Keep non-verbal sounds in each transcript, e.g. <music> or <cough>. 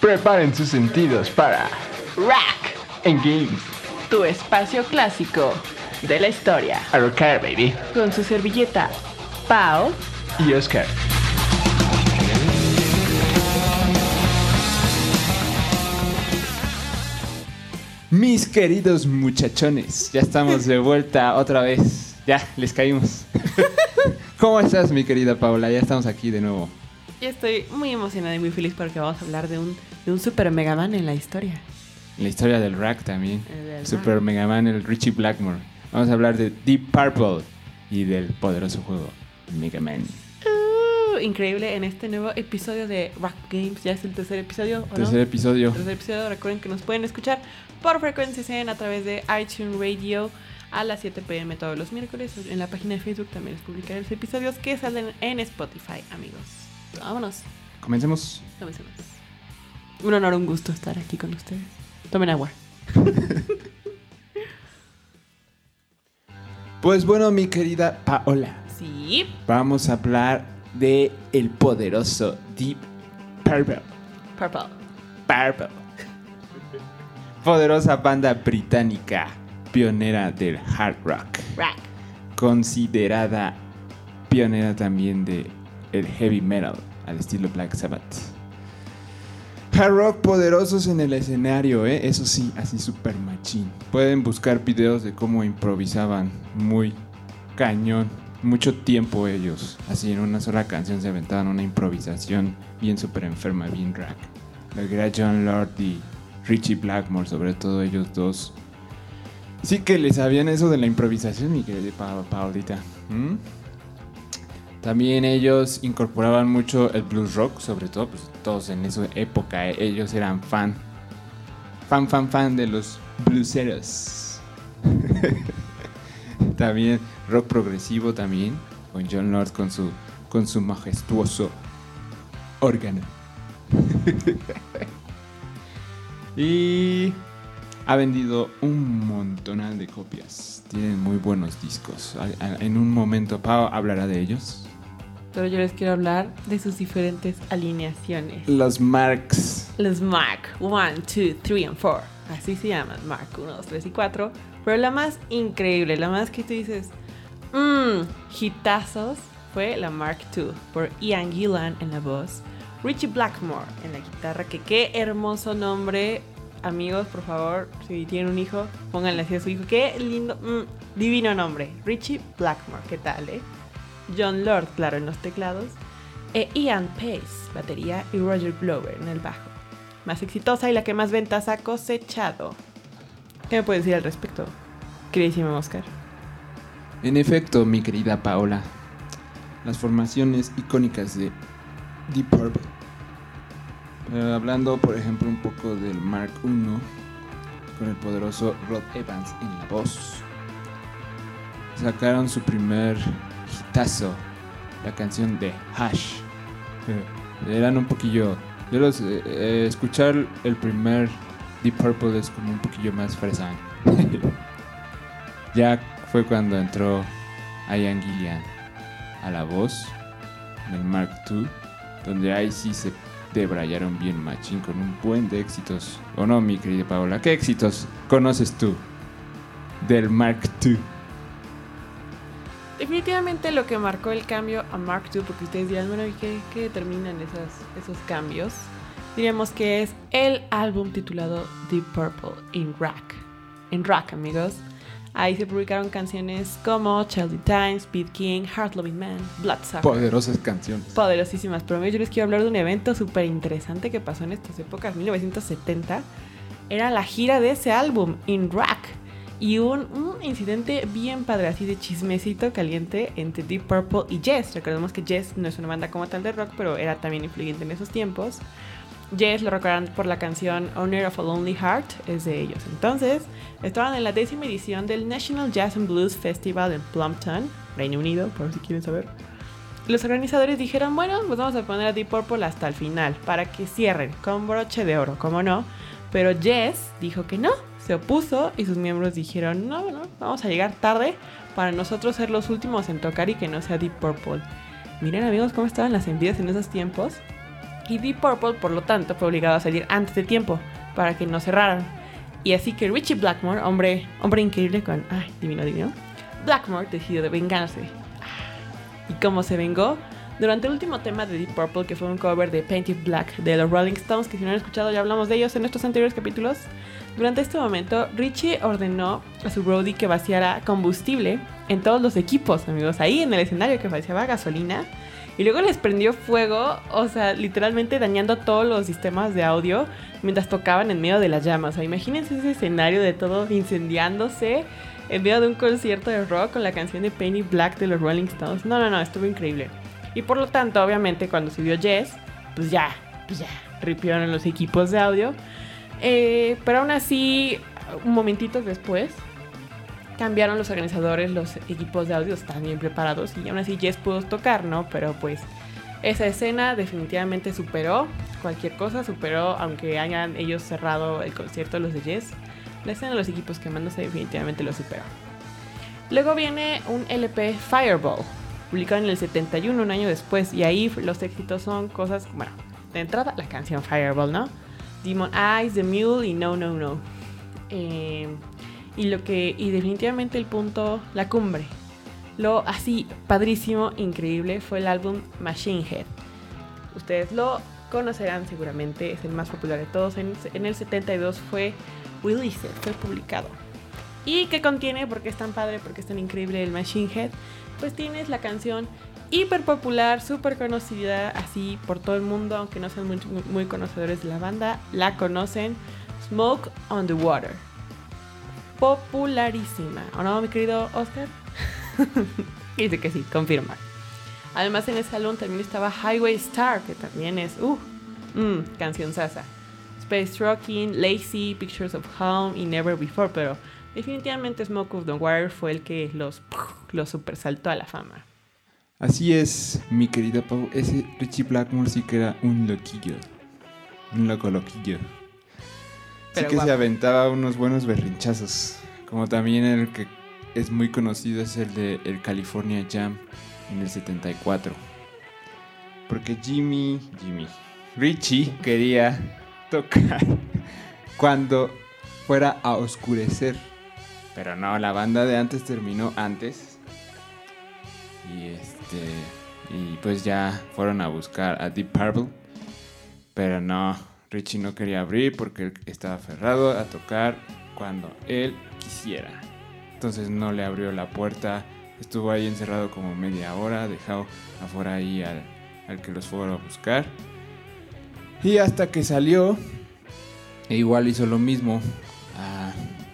Preparen sus sentidos para Rack, En Games. tu espacio clásico de la historia. A rocar, baby. Con su servilleta, Pau. Y Oscar. Mis queridos muchachones, ya estamos de vuelta otra vez. Ya, les caímos. <laughs> ¿Cómo estás, mi querida Paula? Ya estamos aquí de nuevo. Yo estoy muy emocionada y muy feliz porque vamos a hablar de un, de un Super Mega Man en la historia. La historia del rack también. Del Super rack. Mega Man, el Richie Blackmore. Vamos a hablar de Deep Purple y del poderoso juego Mega Man. Uh, increíble en este nuevo episodio de Rock Games. Ya es el tercer episodio. ¿o no? Tercer episodio. tercer episodio. Recuerden que nos pueden escuchar por frecuencia 100 a través de iTunes Radio a las 7 pm todos los miércoles. En la página de Facebook también les publicaré los episodios que salen en Spotify, amigos. Vámonos. Comencemos. Comencemos. Un honor, un gusto estar aquí con ustedes. Tomen agua. <laughs> Pues bueno, mi querida Paola, Sí. vamos a hablar de el poderoso Deep Purple. Purple. Purple. <laughs> Poderosa banda británica, pionera del hard rock, Rack. considerada pionera también de el heavy metal al estilo Black Sabbath. Hard rock poderosos en el escenario, ¿eh? eso sí, así super machín. Pueden buscar videos de cómo improvisaban muy cañón, mucho tiempo ellos. Así en una sola canción se aventaban una improvisación bien super enferma, bien rack. Lo que era John Lord y Richie Blackmore, sobre todo ellos dos. Sí que les sabían eso de la improvisación, mi querida Pa- Paulita. ¿Mm? También ellos incorporaban mucho el blues rock, sobre todo, pues todos en esa época, eh, ellos eran fan, fan, fan, fan de los blueseros. <laughs> también rock progresivo también, con John Lord con su, con su majestuoso órgano. <laughs> y ha vendido un montonal de copias. Tienen muy buenos discos. En un momento Pau hablará de ellos. Pero yo les quiero hablar de sus diferentes alineaciones. Los Marks. Los Mark 1, 2, 3 y 4. Así se llaman, Mark 1, 2, 3 y 4. Pero la más increíble, la más que tú dices, mmm, hitazos, fue la Mark II, por Ian Gillan en la voz, Richie Blackmore en la guitarra, que qué hermoso nombre. Amigos, por favor, si tienen un hijo, pónganle así a su hijo. Qué lindo, mm, divino nombre. Richie Blackmore, ¿qué tal, eh? John Lord, claro, en los teclados. E Ian Pace, batería, y Roger Glover en el bajo. Más exitosa y la que más ventas ha cosechado. ¿Qué me puedes decir al respecto, queridísimo Oscar? En efecto, mi querida Paola, las formaciones icónicas de Deep Purple. Eh, hablando, por ejemplo, un poco del Mark I, con el poderoso Rod Evans en la voz. Sacaron su primer hitazo, la canción de Hash. Eh, Eran un poquillo. Yo los. eh, escuchar el primer Deep Purple es como un poquillo más fresán. <laughs> ya fue cuando entró Ian Gillian a la voz en el Mark II, donde ahí sí se debrayaron bien machín con un buen de éxitos. ¿O no, mi querida Paola? ¿Qué éxitos conoces tú del Mark II? Definitivamente lo que marcó el cambio a Mark II, porque ustedes dirán, bueno, ¿y qué, qué determinan esos, esos cambios? Diríamos que es el álbum titulado Deep Purple in Rock. En rock, amigos. Ahí se publicaron canciones como Chelsea Time, Speed King, Heart Loving Man, Bloodsucker. Poderosas canciones. poderosísimas. Pero yo les quiero hablar de un evento súper interesante que pasó en estas épocas, 1970. Era la gira de ese álbum, In Rock. Y un, un incidente bien padre, así de chismecito caliente entre Deep Purple y Jess. Recordemos que Jess no es una banda como tal de rock, pero era también influyente en esos tiempos. Jess lo recordarán por la canción Owner of a Lonely Heart, es de ellos. Entonces, estaban en la décima edición del National Jazz and Blues Festival en Plumpton, Reino Unido, por si quieren saber. Los organizadores dijeron, bueno, pues vamos a poner a Deep Purple hasta el final, para que cierren con broche de oro, como no. Pero Jess dijo que no, se opuso y sus miembros dijeron, no, no, vamos a llegar tarde para nosotros ser los últimos en tocar y que no sea Deep Purple. Miren amigos cómo estaban las envidias en esos tiempos. Y Deep Purple, por lo tanto, fue obligado a salir antes de tiempo para que no cerraran. Y así que Richie Blackmore, hombre, hombre increíble con... ¡Ay, divino, divino! Blackmore decidió de vengarse. ¿Y cómo se vengó? Durante el último tema de Deep Purple, que fue un cover de Painted Black de los Rolling Stones, que si no han escuchado ya hablamos de ellos en nuestros anteriores capítulos, durante este momento Richie ordenó a su roadie que vaciara combustible en todos los equipos, amigos, ahí en el escenario que vaciaba gasolina. Y luego les prendió fuego, o sea, literalmente dañando todos los sistemas de audio mientras tocaban en medio de las llamas. Imagínense ese escenario de todo incendiándose en medio de un concierto de rock con la canción de Penny Black de los Rolling Stones. No, no, no, estuvo increíble. Y por lo tanto, obviamente, cuando subió Jess, pues ya, pues ya, ripieron los equipos de audio. Eh, pero aún así, un momentito después, cambiaron los organizadores, los equipos de audio están bien preparados y aún así Jess pudo tocar, ¿no? Pero pues esa escena definitivamente superó cualquier cosa, superó, aunque hayan ellos cerrado el concierto los de Jess, la escena de los equipos quemándose definitivamente lo superó. Luego viene un LP Fireball, publicado en el 71, un año después, y ahí los éxitos son cosas, bueno, de entrada la canción Fireball, ¿no? Demon Eyes, The Mule y No, No, No. Eh, y lo que, y definitivamente el punto, la cumbre, lo así padrísimo, increíble, fue el álbum Machine Head. Ustedes lo conocerán seguramente, es el más popular de todos. En, el 72 fue released, fue publicado. ¿Y qué contiene? Porque es tan padre, porque es tan increíble el Machine Head. Pues tienes la canción hiper popular, súper conocida así por todo el mundo, aunque no sean muy, muy, conocedores de la banda, la conocen. Smoke on the Water. Popularísima. ¿O no, mi querido Oscar? <laughs> Dice que sí, confirma. Además en ese álbum también estaba Highway Star, que también es, uh, mm, canción sasa. Space Rocking, Lazy, Pictures of Home y Never Before, pero definitivamente Smoke of the Water fue el que los, los super saltó a la fama. Así es, mi querida Pau. Ese Richie Blackmore sí que era un loquillo. Un loco loquillo. Sí que se aventaba unos buenos berrinchazos. Como también el que es muy conocido es el de el California Jam en el 74. Porque Jimmy, Jimmy, Richie quería tocar <laughs> cuando fuera a oscurecer. Pero no, la banda de antes terminó antes. Y este y pues ya fueron a buscar a Deep Purple. Pero no, Richie no quería abrir porque él estaba aferrado a tocar cuando él quisiera. Entonces no le abrió la puerta. Estuvo ahí encerrado como media hora, dejado afuera ahí al, al que los fueron a buscar. Y hasta que salió, e igual hizo lo mismo. Ah,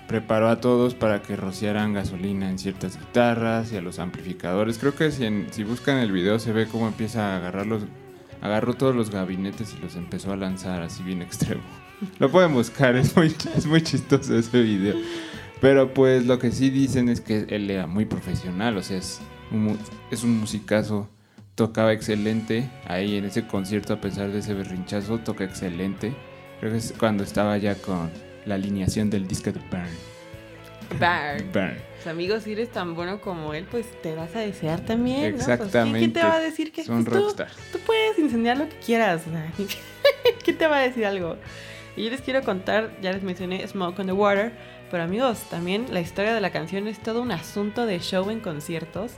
preparó a todos para que rociaran gasolina en ciertas guitarras y a los amplificadores. Creo que si, en- si buscan el video se ve cómo empieza a agarrar los... Agarró todos los gabinetes y los empezó a lanzar así bien extremo. Lo pueden buscar, es muy, es muy chistoso ese video. Pero pues lo que sí dicen es que él era muy profesional, o sea, es un, es un musicazo, tocaba excelente, ahí en ese concierto a pesar de ese berrinchazo, toca excelente. Creo que es cuando estaba ya con la alineación del disco de Burn. Burn. Burn. Pues, amigos, si eres tan bueno como él, pues te vas a desear también. ¿no? Pues, ¿quién- ¿quién, Exactamente. te va a decir que Son pues, tú, rockstars. tú puedes incendiar lo que quieras? <laughs> ¿Quién te va a decir algo? Y yo les quiero contar, ya les mencioné Smoke on the Water, pero amigos, también la historia de la canción es todo un asunto de show en conciertos.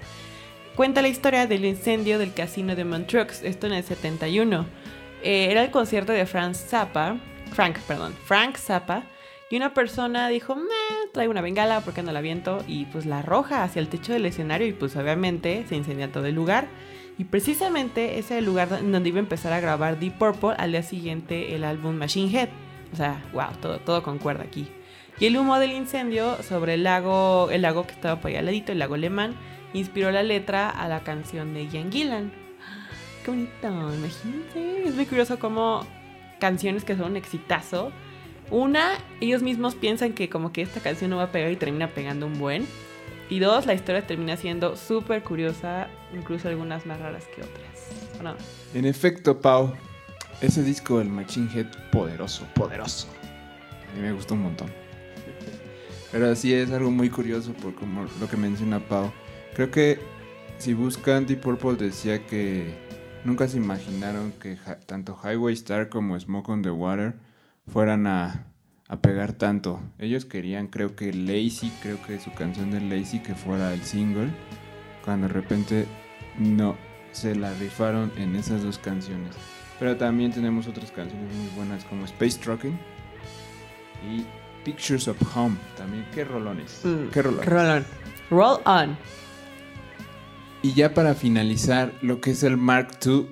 Cuenta la historia del incendio del casino de Montreux, esto en el 71. Eh, era el concierto de Frank Zappa, Frank, perdón, Frank Zappa, y una persona dijo, "Meh, traigo una bengala porque no la viento, y pues la arroja hacia el techo del escenario y pues obviamente se incendia todo el lugar. Y precisamente ese es el lugar donde iba a empezar a grabar Deep Purple al día siguiente el álbum Machine Head. O sea, wow, todo, todo concuerda aquí. Y el humo del incendio sobre el lago, el lago que estaba por ahí al ladito, el lago alemán, inspiró la letra a la canción de Ian Gillan. <gasps> Qué bonito, imagínense. Es muy curioso cómo canciones que son un exitazo. Una, ellos mismos piensan que como que esta canción no va a pegar y termina pegando un buen. Y dos, la historia termina siendo súper curiosa, incluso algunas más raras que otras. ¿O no? En efecto, Pau, ese disco del Machine Head, poderoso, poderoso. A mí me gustó un montón. Pero sí es algo muy curioso por como lo que menciona Pau. Creo que si buscan Deep Purple decía que nunca se imaginaron que tanto Highway Star como Smoke on the Water fueran a, a pegar tanto. Ellos querían, creo que Lazy, creo que su canción de Lazy que fuera el single, cuando de repente no, se la rifaron en esas dos canciones. Pero también tenemos otras canciones muy buenas como Space Trucking y Pictures of Home. También, qué rolones. Mm, Qué rolones. On. Roll on. Y ya para finalizar, lo que es el Mark II,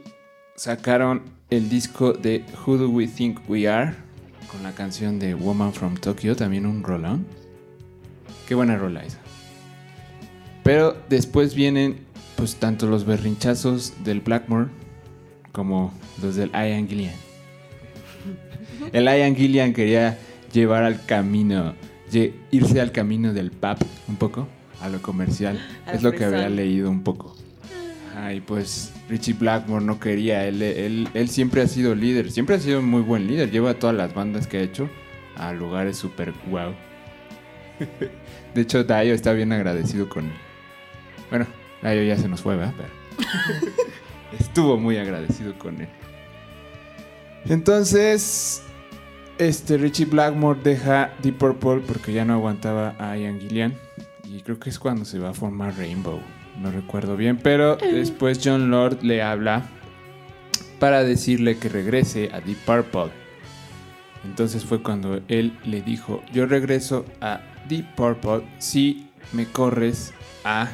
sacaron el disco de Who Do We Think We Are con la canción de Woman from Tokyo, también un rolón. Qué buena rola esa. Pero después vienen, pues, tanto los berrinchazos del Blackmore como los del Ian Gillian. <laughs> El Ian Gillian quería llevar al camino, irse al camino del pop un poco, a lo comercial. Al es lo que había leído un poco. Ay, pues Richie Blackmore no quería, él, él, él siempre ha sido líder, siempre ha sido un muy buen líder, lleva a todas las bandas que ha hecho a lugares súper wow. De hecho, Dayo está bien agradecido con él. Bueno, Dayo ya se nos fue, ¿verdad? Pero <laughs> estuvo muy agradecido con él. Entonces, este Richie Blackmore deja Deep Purple porque ya no aguantaba a Ian Gillian. Y creo que es cuando se va a formar Rainbow. No recuerdo bien. Pero después John Lord le habla para decirle que regrese a Deep Purple. Entonces fue cuando él le dijo, yo regreso a Deep Purple si me corres a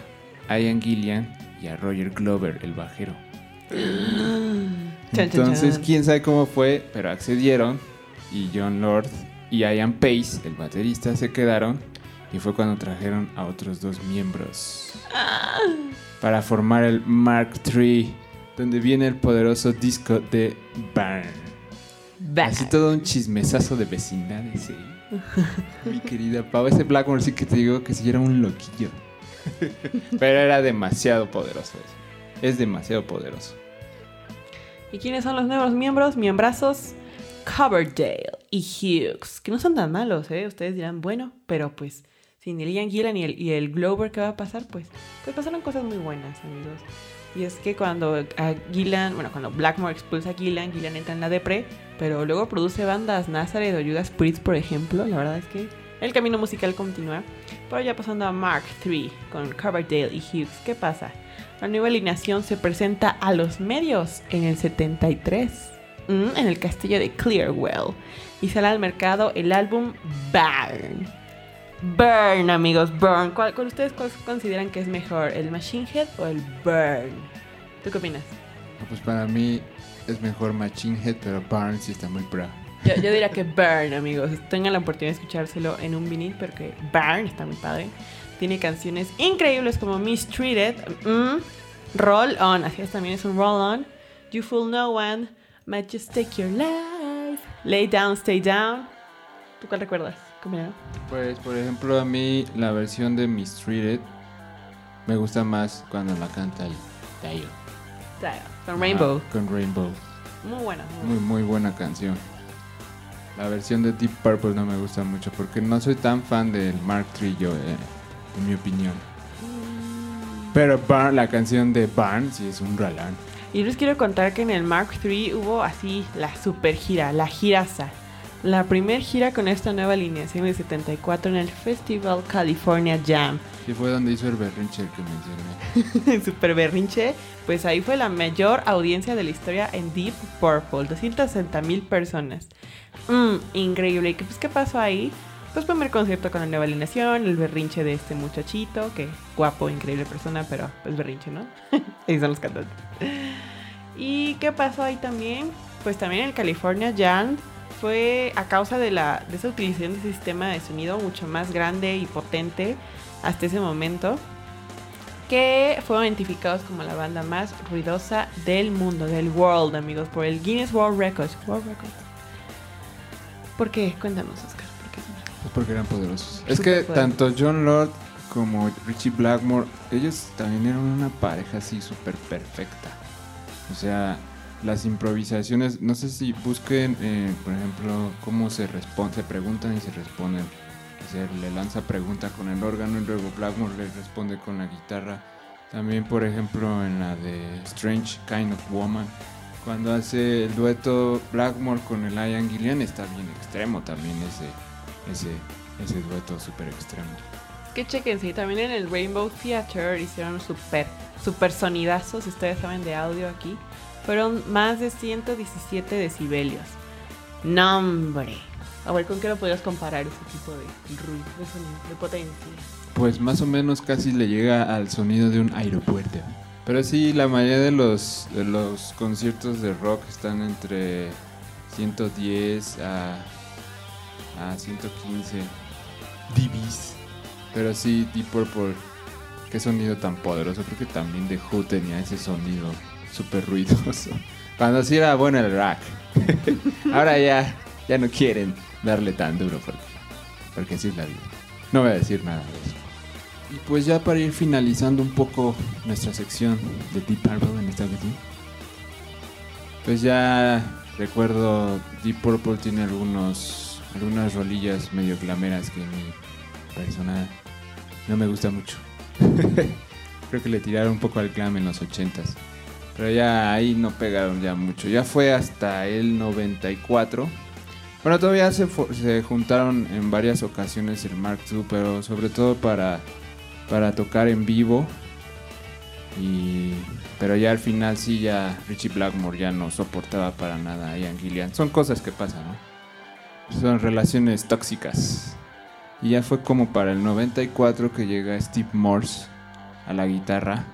Ian Gillian y a Roger Glover, el bajero. <gasps> Entonces, quién sabe cómo fue, pero accedieron y John Lord y Ian Pace, el baterista, se quedaron y fue cuando trajeron a otros dos miembros para formar el Mark III, donde viene el poderoso disco de Burn. Así todo un chismesazo de vecindades, ¿eh? <laughs> Mi querida Pau, ese Blackmore sí que te digo que sí era un loquillo. <laughs> Pero era demasiado poderoso ese. Es demasiado poderoso. ¿Y quiénes son los nuevos miembros? Miembrazos Coverdale y Hughes, que no son tan malos, ¿eh? Ustedes dirán, bueno, pero pues sin el Ian Gillan y el, y el Glover, ¿qué va a pasar? Pues, pues pasaron cosas muy buenas, amigos. Y es que cuando a Gillan, bueno, cuando Blackmore expulsa a Gillan, Gillan entra en la depre, pero luego produce bandas Nazareth o Judas Priest, por ejemplo. La verdad es que el camino musical continúa. Pero ya pasando a Mark III con Coverdale y Hughes, ¿qué pasa? La nueva alineación se presenta a los medios en el 73, mm, en el castillo de Clearwell, y sale al mercado el álbum Burn. Burn, amigos, Burn. ¿Cuál, cuál ustedes cuál consideran que es mejor, el Machine Head o el Burn? ¿Tú qué opinas? Pues para mí es mejor Machine Head, pero Barnes sí está muy pro. Yo, yo diría que Burn, amigos. Tengan la oportunidad de escuchárselo en un vinil, porque Burn está muy padre. Tiene canciones increíbles como Mistreated, mm, Roll On, así es, también es un Roll On, You Fool No One, Might Just Take Your Life, Lay Down, Stay Down. ¿Tú cuál recuerdas? Pues, por ejemplo, a mí la versión de Mistreated me gusta más cuando la canta el Tayo. Con Rainbow. Con Rainbow. Muy buena. muy Muy, buena. muy buena canción. La versión de Deep Purple no me gusta mucho porque no soy tan fan del Mark III, yo, eh, en mi opinión. Pero Barn, la canción de Barn sí es un rolán. Y les quiero contar que en el Mark III hubo así la super gira, la giraza. La primer gira con esta nueva alineación de 74 en el Festival California Jam. Sí fue donde hizo el berrinche que mencioné. <laughs> Super berrinche, pues ahí fue la mayor audiencia de la historia en Deep Purple, 260 mil personas. Mm, increíble. ¿Y qué, pues, qué pasó ahí? Pues primer concierto con la nueva alineación, el berrinche de este muchachito, que guapo, increíble persona, pero pues berrinche, ¿no? <laughs> ahí son los cantantes. ¿Y qué pasó ahí también? Pues también el California Jam fue a causa de, la, de esa utilización de ese sistema de sonido mucho más grande y potente hasta ese momento que fueron identificados como la banda más ruidosa del mundo, del world, amigos, por el Guinness World Records. World Records. ¿Por qué? Cuéntanos, Oscar. ¿por qué son? Pues porque eran poderosos. Es que tanto John Lord como Richie Blackmore, ellos también eran una pareja así súper perfecta. O sea, las improvisaciones, no sé si busquen, eh, por ejemplo, cómo se responden, se preguntan y se responden. Le lanza pregunta con el órgano y luego Blackmore le responde con la guitarra. También, por ejemplo, en la de Strange Kind of Woman, cuando hace el dueto Blackmore con el Ian Gillian, está bien extremo también ese, ese, ese dueto súper extremo. Que chequen, sí, también en el Rainbow Theater hicieron super, super sonidazos, si ustedes saben de audio aquí. Fueron más de 117 decibelios. ¡Nombre! A ver, ¿con qué lo podrías comparar ese tipo de ruido, de sonido, de potencia? Pues más o menos casi le llega al sonido de un aeropuerto. Pero sí, la mayoría de los, de los conciertos de rock están entre 110 a, a 115 dBs. Pero sí, Deep Purple, qué sonido tan poderoso. Creo que también The Who tenía ese sonido súper ruidoso. Cuando sí era bueno el rock. <laughs> Ahora ya, ya no quieren darle tan duro porque, porque así es la vida. No voy a decir nada de eso. Y pues ya para ir finalizando un poco nuestra sección de Deep Purple en esta ocasión. Pues ya recuerdo Deep Purple tiene algunos algunas rolillas medio glameras que mi persona no me gusta mucho. <laughs> Creo que le tiraron un poco al glam en los 80s. Pero ya ahí no pegaron ya mucho. Ya fue hasta el 94. Bueno, todavía se, se juntaron en varias ocasiones el Mark II, pero sobre todo para, para tocar en vivo. Y, pero ya al final sí, ya Richie Blackmore ya no soportaba para nada a Ian Gillian. Son cosas que pasan, ¿no? Son relaciones tóxicas. Y ya fue como para el 94 que llega Steve Morse a la guitarra.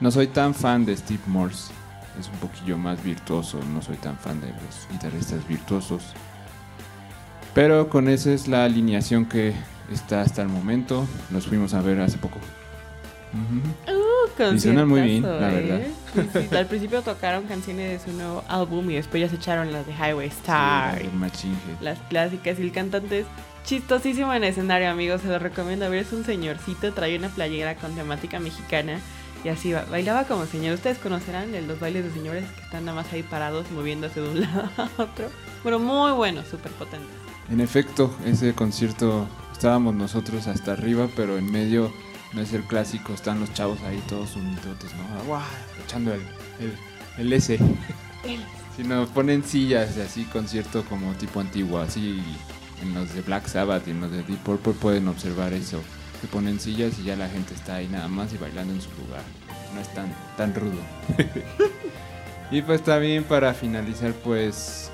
No soy tan fan de Steve Morse. Es un poquillo más virtuoso. No soy tan fan de los guitarristas virtuosos. Pero con esa es la alineación que está hasta el momento. Los fuimos a ver hace poco. Uh, Y suenan muy bien, la ¿eh? verdad. Sí, sí, Al principio tocaron canciones de su nuevo álbum y después ya se echaron las de Highway Star. Sí, las clásicas y el cantante es chistosísimo en escenario, amigos. Se lo recomiendo ver. Es un señorcito, trae una playera con temática mexicana y así ba- bailaba como señor. Ustedes conocerán de los bailes de señores que están nada más ahí parados moviéndose de un <laughs> lado a otro. Pero muy bueno, súper potente. En efecto, ese concierto estábamos nosotros hasta arriba, pero en medio no es el clásico, están los chavos ahí todos unidotes, ¿no? ¡Guau! Echando el, el, el S. Sino ponen sillas así concierto como tipo antiguo, así en los de Black Sabbath y en los de Deep Purple pueden observar eso. Que ponen sillas y ya la gente está ahí nada más y bailando en su lugar. No es tan, tan rudo. <laughs> y pues también para finalizar pues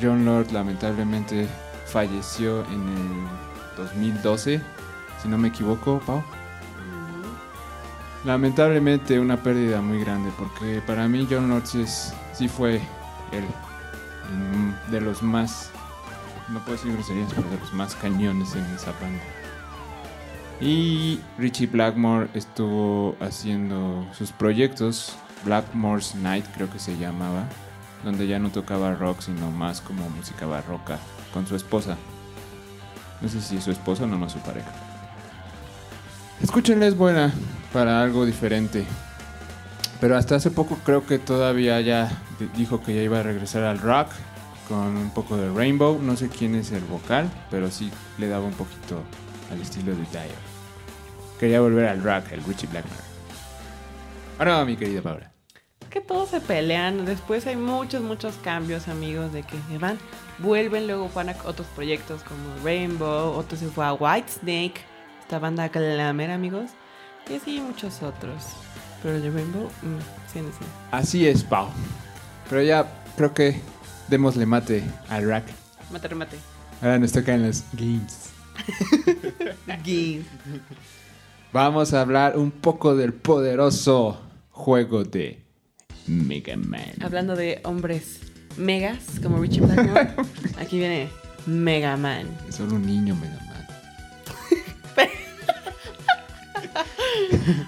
John Lord lamentablemente falleció en el 2012, si no me equivoco, Pau. Lamentablemente una pérdida muy grande porque para mí John Lord sí, es- sí fue el, el de los más, no puedo decir groserías, pero de los más cañones en esa banda. Y Richie Blackmore estuvo haciendo sus proyectos, Blackmore's Night creo que se llamaba, donde ya no tocaba rock sino más como música barroca con su esposa. No sé si su esposa o no, no su pareja. Escúchenla, es buena para algo diferente. Pero hasta hace poco creo que todavía ya di- dijo que ya iba a regresar al rock con un poco de Rainbow. No sé quién es el vocal, pero sí le daba un poquito al estilo de Dyer. Quería volver al rock, el Richie Blackmore. Ahora, mi querida Paula. que todos se pelean. Después hay muchos, muchos cambios, amigos, de que se van, vuelven, luego van a otros proyectos como Rainbow, otro se fue a Whitesnake, esta banda glamour, amigos, y así muchos otros. Pero el de Rainbow, mm, sí, sí. Así es, Pau. Pero ya creo que démosle mate al rock. Mate, remate. Ahora nos tocan los games. <laughs> Give. Vamos a hablar un poco del poderoso juego de Mega Man. Hablando de hombres megas, como Richie Blackmore, <laughs> aquí viene Mega Man. Es solo un niño Mega Man. <laughs>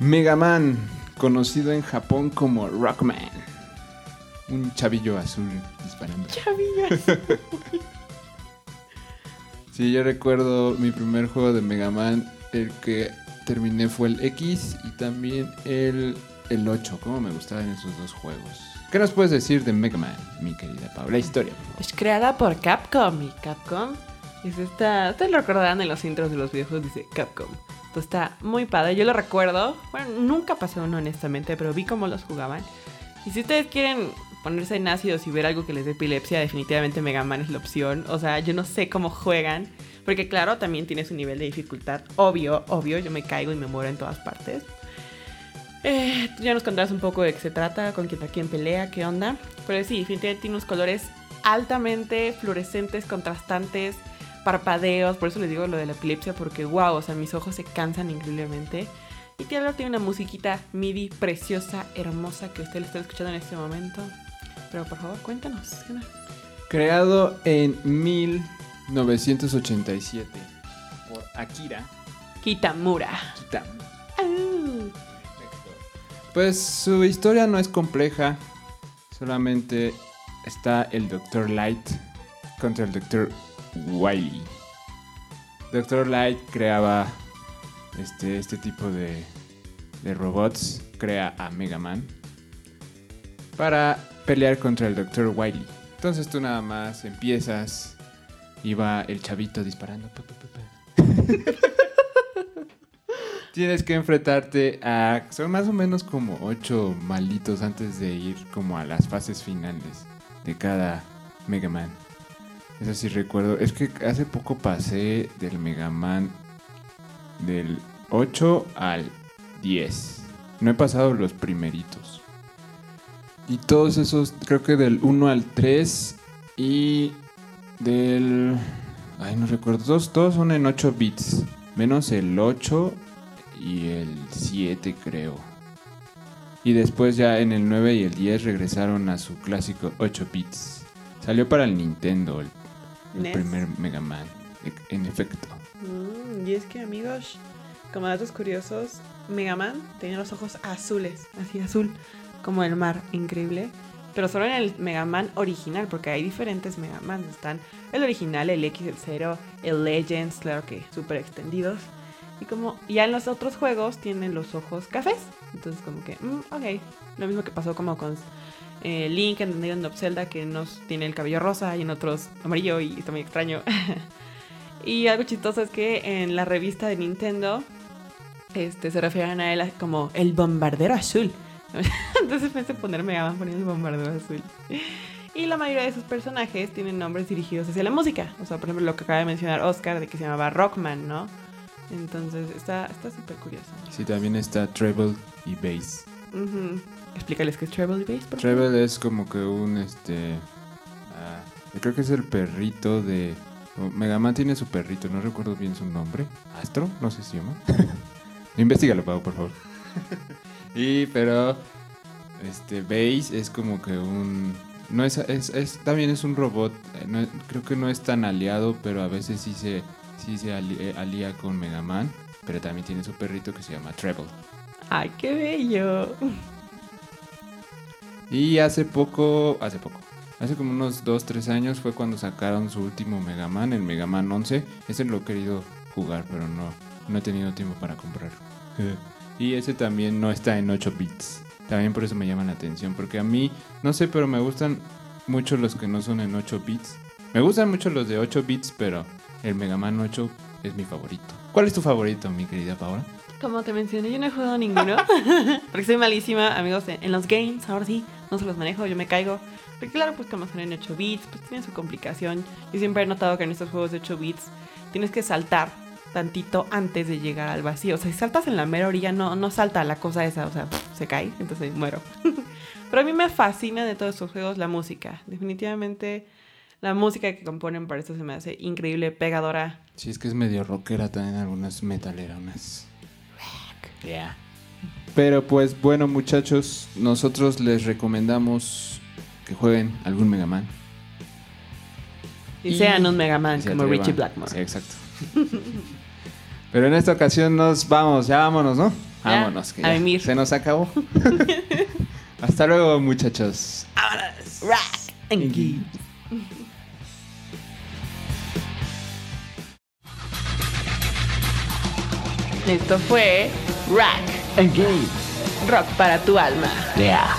Mega Man, conocido en Japón como Rockman. Un chavillo azul disparando. Chavillas. <laughs> Sí, yo recuerdo mi primer juego de Mega Man, el que terminé fue el X y también el, el 8. ¿Cómo me gustaban esos dos juegos? ¿Qué nos puedes decir de Mega Man, mi querida Paula? Historia. Es creada por Capcom y Capcom es esta, ustedes lo recordarán en los intros de los videojuegos, dice Capcom. Pues está muy padre. Yo lo recuerdo. Bueno, nunca pasé uno honestamente, pero vi cómo los jugaban. Y si ustedes quieren ponerse en ácidos y ver algo que les dé epilepsia, definitivamente Mega Man es la opción. O sea, yo no sé cómo juegan. Porque claro, también tiene su nivel de dificultad. Obvio, obvio, yo me caigo y me muero en todas partes. Eh, ya nos contarás un poco de qué se trata, con quién, quién pelea, qué onda. Pero sí, definitivamente tiene unos colores altamente fluorescentes, contrastantes, parpadeos. Por eso les digo lo de la epilepsia, porque wow, o sea, mis ojos se cansan increíblemente. Y Taylor tiene una musiquita MIDI preciosa, hermosa, que usted le está escuchando en este momento. Pero por favor, cuéntanos. Creado en 1987 por Akira Kitamura. Kitamura. Pues su historia no es compleja, solamente está el Dr. Light contra el Dr. Wily. Dr. Light creaba este, este tipo de, de robots, crea a Mega Man para pelear contra el Dr. Wily. Entonces tú nada más empiezas va el chavito disparando. pa, pa, pa, pa. Tienes que enfrentarte a... Son más o menos como ocho malitos antes de ir como a las fases finales de cada Mega Man. Eso sí recuerdo. Es que hace poco pasé del Mega Man del 8 al 10. No he pasado los primeritos. Y todos esos, creo que del 1 al 3 y del... Ay, no recuerdo. Todos, todos son en 8 bits. Menos el 8 y el 7 creo. Y después ya en el 9 y el 10 regresaron a su clásico 8 bits. Salió para el Nintendo el, primer Mega Man. En efecto. Mm, y es que amigos, como datos curiosos, Mega Man tenía los ojos azules, así azul, como el mar, increíble. Pero solo en el Mega Man original, porque hay diferentes Mega Man. Están el original, el X, el 0, el Legends, claro que súper extendidos. Y como ya en los otros juegos tienen los ojos cafés. Entonces como que, mm, ok. Lo mismo que pasó como con eh, Link en Legend of Zelda, que nos tiene el cabello rosa y en otros amarillo y está muy extraño. <laughs> y algo chistoso es que en la revista de Nintendo este, se refieren a él como el bombardero azul. <laughs> Entonces pensé poner Mega Man poniendo el bombardero azul. Y la mayoría de sus personajes tienen nombres dirigidos hacia la música. O sea, por ejemplo, lo que acaba de mencionar Oscar, de que se llamaba Rockman, ¿no? Entonces está está súper curioso. Sí, también está Treble y Bass. Ujú. Explícales qué es Treble y Bass, por favor. Treble es como que un este. yo creo que es el perrito de. o Mega Man tiene su perrito, no recuerdo bien su nombre. ¿Astro? No sé si se llama. <laughs> Investígalo, Pau, por favor. <laughs> y, pero. Este, Base es como que un. No es, es, es- también es un robot. eh, no- creo que no es tan aliado, pero a veces sí se, sí se eh, alía con Mega Man. Pero también tiene su perrito que se llama Treble. ¡Ay, qué bello! Y hace poco, hace poco, hace como unos 2, 3 años fue cuando sacaron su último Mega Man, el Mega Man 11. Ese lo he querido jugar, pero no, no he tenido tiempo para comprarlo. <laughs> y ese también no está en 8 bits. También por eso me llama la atención, porque a mí, no sé, pero me gustan mucho los que no son en 8 bits. Me gustan mucho los de 8 bits, pero el Mega Man 8 es mi favorito. ¿Cuál es tu favorito, mi querida Paola? Como te mencioné, yo no he jugado ninguno. <laughs> porque soy malísima, amigos, en, los games. Ahora sí, no se los manejo, yo me caigo. Porque claro, pues como son en 8 bits, pues tienen su complicación. Yo siempre he notado que en estos juegos de 8 bits tienes que saltar tantito antes de llegar al vacío. O sea, si saltas en la mera orilla, no, no salta la cosa esa, o sea, se cae, entonces muero. <laughs> Pero a mí me fascina de todos estos juegos la música. Definitivamente la música que componen para esto se me hace increíble, pegadora. Sí, es que es medio rockera también, algunas metaleras, unas. Yeah. Pero pues bueno, muchachos, nosotros les recomendamos que jueguen algún Mega Man. Y, Y- sean un Mega Man como. Richie Blackmore. Sí, exacto. <laughs> Pero en esta ocasión nos vamos, ya vámonos, ¿no? Ya, Vámonos, que a ya mimir. se nos acabó. <laughs> Hasta luego, muchachos. Rack and Geek. Esto fue Rack and Geek. Rock para tu alma. Yeah.